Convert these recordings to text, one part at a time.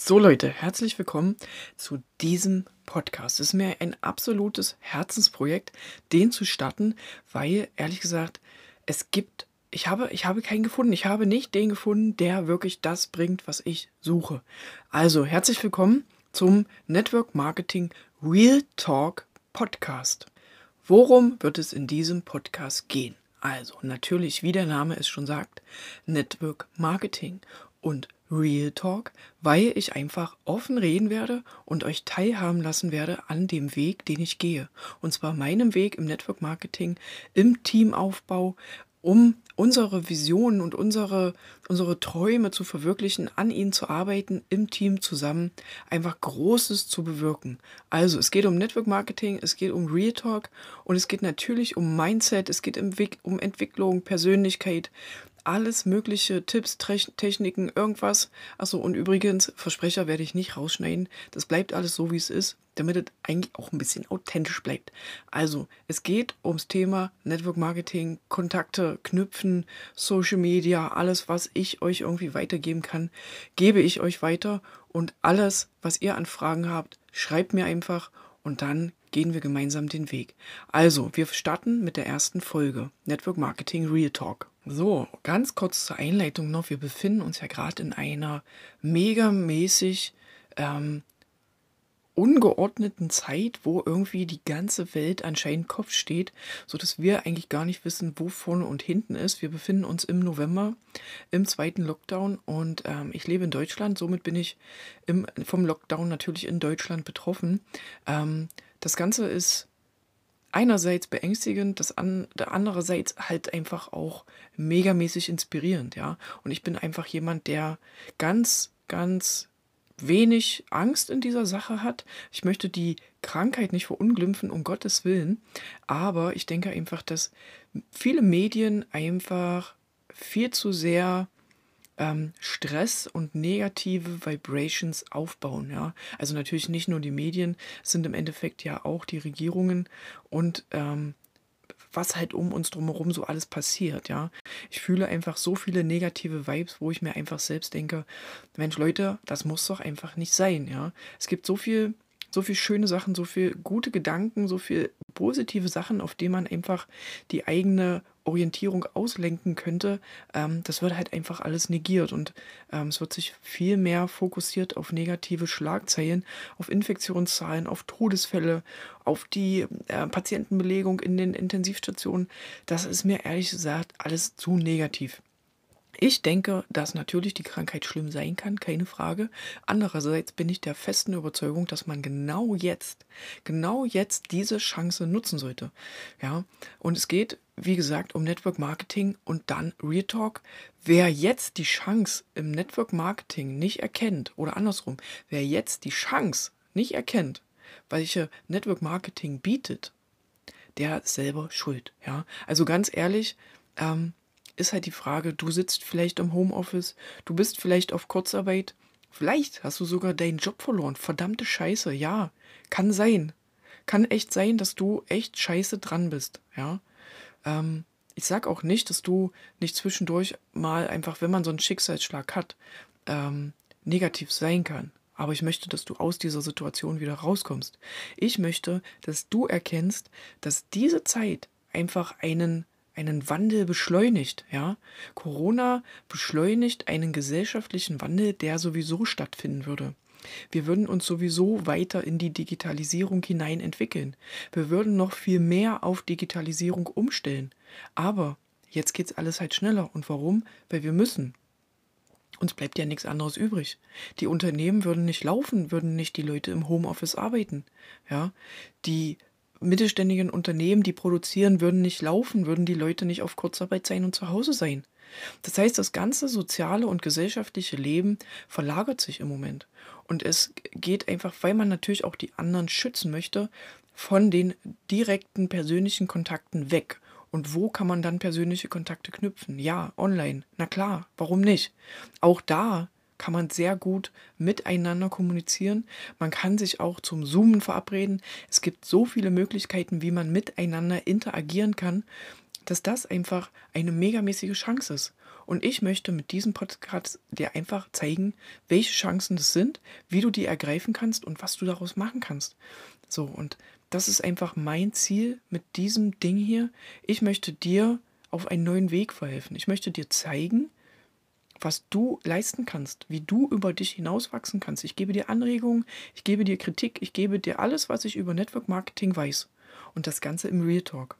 So Leute, herzlich willkommen zu diesem Podcast. Es ist mir ein absolutes Herzensprojekt, den zu starten, weil ehrlich gesagt, es gibt, ich habe, ich habe keinen gefunden. Ich habe nicht den gefunden, der wirklich das bringt, was ich suche. Also herzlich willkommen zum Network Marketing Real Talk Podcast. Worum wird es in diesem Podcast gehen? Also natürlich, wie der Name es schon sagt, Network Marketing und Real Talk, weil ich einfach offen reden werde und euch teilhaben lassen werde an dem Weg, den ich gehe. Und zwar meinem Weg im Network Marketing, im Teamaufbau, um unsere Visionen und unsere, unsere Träume zu verwirklichen, an ihnen zu arbeiten, im Team zusammen, einfach Großes zu bewirken. Also es geht um Network Marketing, es geht um Real Talk und es geht natürlich um Mindset, es geht um Entwicklung, Persönlichkeit, alles mögliche, Tipps, Techniken, irgendwas. Achso, und übrigens, Versprecher werde ich nicht rausschneiden. Das bleibt alles so, wie es ist, damit es eigentlich auch ein bisschen authentisch bleibt. Also, es geht ums Thema Network Marketing, Kontakte knüpfen, Social Media, alles, was ich euch irgendwie weitergeben kann, gebe ich euch weiter. Und alles, was ihr an Fragen habt, schreibt mir einfach und dann gehen wir gemeinsam den Weg. Also, wir starten mit der ersten Folge Network Marketing Real Talk. So, ganz kurz zur Einleitung noch. Wir befinden uns ja gerade in einer megamäßig ähm, ungeordneten Zeit, wo irgendwie die ganze Welt anscheinend Kopf steht, sodass wir eigentlich gar nicht wissen, wo vorne und hinten ist. Wir befinden uns im November im zweiten Lockdown und ähm, ich lebe in Deutschland, somit bin ich im, vom Lockdown natürlich in Deutschland betroffen. Ähm, das Ganze ist einerseits beängstigend, das an, andererseits halt einfach auch megamäßig inspirierend, ja. Und ich bin einfach jemand, der ganz, ganz wenig Angst in dieser Sache hat. Ich möchte die Krankheit nicht verunglimpfen, um Gottes Willen. Aber ich denke einfach, dass viele Medien einfach viel zu sehr ähm, Stress und negative Vibrations aufbauen. Ja? Also natürlich nicht nur die Medien, sind im Endeffekt ja auch die Regierungen und ähm, was halt um uns drumherum so alles passiert, ja. Ich fühle einfach so viele negative Vibes, wo ich mir einfach selbst denke, Mensch, Leute, das muss doch einfach nicht sein, ja. Es gibt so viel so viel schöne Sachen, so viel gute Gedanken, so viel positive Sachen, auf die man einfach die eigene Orientierung auslenken könnte, ähm, das wird halt einfach alles negiert und ähm, es wird sich viel mehr fokussiert auf negative Schlagzeilen, auf Infektionszahlen, auf Todesfälle, auf die äh, Patientenbelegung in den Intensivstationen. Das ist mir ehrlich gesagt alles zu negativ. Ich denke, dass natürlich die Krankheit schlimm sein kann, keine Frage. Andererseits bin ich der festen Überzeugung, dass man genau jetzt, genau jetzt diese Chance nutzen sollte. Ja, und es geht, wie gesagt, um Network Marketing und dann Real Talk. Wer jetzt die Chance im Network Marketing nicht erkennt, oder andersrum, wer jetzt die Chance nicht erkennt, welche Network Marketing bietet, der selber schuld. Ja, also ganz ehrlich, ähm, ist halt die Frage, du sitzt vielleicht im Homeoffice, du bist vielleicht auf Kurzarbeit, vielleicht hast du sogar deinen Job verloren. Verdammte Scheiße, ja, kann sein. Kann echt sein, dass du echt scheiße dran bist, ja. Ähm, ich sag auch nicht, dass du nicht zwischendurch mal einfach, wenn man so einen Schicksalsschlag hat, ähm, negativ sein kann. Aber ich möchte, dass du aus dieser Situation wieder rauskommst. Ich möchte, dass du erkennst, dass diese Zeit einfach einen einen Wandel beschleunigt, ja. Corona beschleunigt einen gesellschaftlichen Wandel, der sowieso stattfinden würde. Wir würden uns sowieso weiter in die Digitalisierung hinein entwickeln. Wir würden noch viel mehr auf Digitalisierung umstellen. Aber jetzt geht's alles halt schneller. Und warum? Weil wir müssen. Uns bleibt ja nichts anderes übrig. Die Unternehmen würden nicht laufen, würden nicht die Leute im Homeoffice arbeiten. Ja, die mittelständigen Unternehmen, die produzieren, würden nicht laufen, würden die Leute nicht auf Kurzarbeit sein und zu Hause sein. Das heißt, das ganze soziale und gesellschaftliche Leben verlagert sich im Moment. Und es geht einfach, weil man natürlich auch die anderen schützen möchte, von den direkten persönlichen Kontakten weg. Und wo kann man dann persönliche Kontakte knüpfen? Ja, online. Na klar, warum nicht? Auch da kann man sehr gut miteinander kommunizieren. Man kann sich auch zum Zoomen verabreden. Es gibt so viele Möglichkeiten, wie man miteinander interagieren kann. dass das einfach eine megamäßige Chance ist. Und ich möchte mit diesem Podcast dir einfach zeigen, welche Chancen das sind, wie du die ergreifen kannst und was du daraus machen kannst. So, und das ist einfach mein Ziel mit diesem Ding hier. Ich möchte dir auf einen neuen Weg verhelfen. Ich möchte dir zeigen, was du leisten kannst, wie du über dich hinauswachsen kannst. Ich gebe dir Anregungen, ich gebe dir Kritik, ich gebe dir alles, was ich über Network Marketing weiß. Und das Ganze im Real Talk.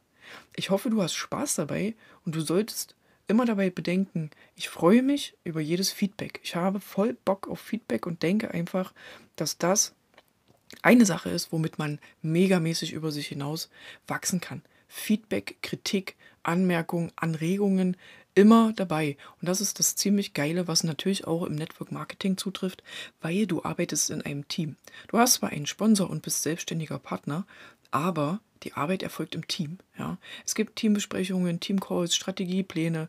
Ich hoffe, du hast Spaß dabei und du solltest immer dabei bedenken, ich freue mich über jedes Feedback. Ich habe voll Bock auf Feedback und denke einfach, dass das eine Sache ist, womit man megamäßig über sich hinaus wachsen kann. Feedback, Kritik, Anmerkungen, Anregungen, immer dabei. Und das ist das ziemlich Geile, was natürlich auch im Network Marketing zutrifft, weil du arbeitest in einem Team. Du hast zwar einen Sponsor und bist selbstständiger Partner, aber die Arbeit erfolgt im Team. Ja. Es gibt Teambesprechungen, Teamcalls, Strategiepläne,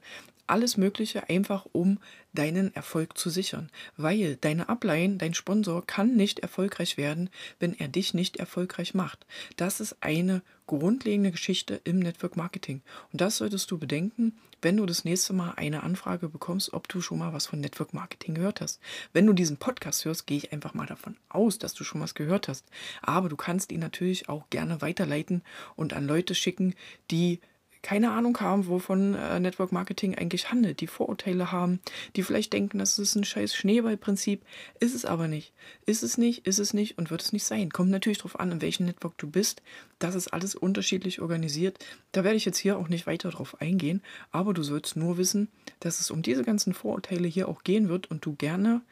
alles Mögliche, einfach um deinen Erfolg zu sichern. Weil deine Upline, dein Sponsor, kann nicht erfolgreich werden, wenn er dich nicht erfolgreich macht. Das ist eine grundlegende Geschichte im Network Marketing. Und das solltest du bedenken, wenn du das nächste Mal eine Anfrage bekommst, ob du schon mal was von Network Marketing gehört hast. Wenn du diesen Podcast hörst, gehe ich einfach mal davon aus, dass du schon was gehört hast. Aber du kannst ihn natürlich auch gerne weiterleiten und an Leute schicken, die keine Ahnung haben, wovon äh, Network Marketing eigentlich handelt, die Vorurteile haben, die vielleicht denken, das ist ein scheiß Schneeballprinzip. Ist es aber nicht. Ist es nicht, ist es nicht und wird es nicht sein. Kommt natürlich darauf an, in welchem Network du bist. Das ist alles unterschiedlich organisiert. Da werde ich jetzt hier auch nicht weiter drauf eingehen, aber du sollst nur wissen, dass es um diese ganzen Vorurteile hier auch gehen wird und du gerne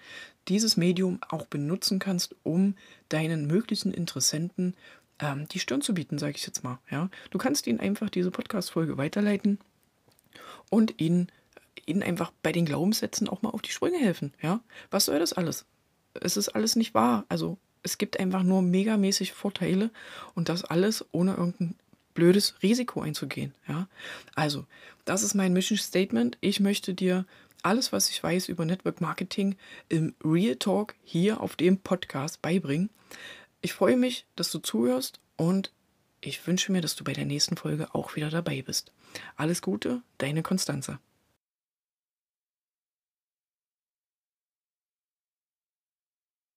dieses Medium auch benutzen kannst, um deinen möglichen Interessenten ähm, die Stirn zu bieten, sage ich jetzt mal. Ja? Du kannst ihnen einfach diese Podcast-Folge weiterleiten und ihnen, ihnen einfach bei den Glaubenssätzen auch mal auf die Sprünge helfen. Ja? Was soll das alles? Es ist alles nicht wahr. Also es gibt einfach nur megamäßig Vorteile und das alles ohne irgendein blödes Risiko einzugehen. Ja? Also, das ist mein Mission Statement. Ich möchte dir alles, was ich weiß über Network Marketing im Real Talk hier auf dem Podcast beibringen. Ich freue mich, dass du zuhörst und ich wünsche mir, dass du bei der nächsten Folge auch wieder dabei bist. Alles Gute, deine Konstanze.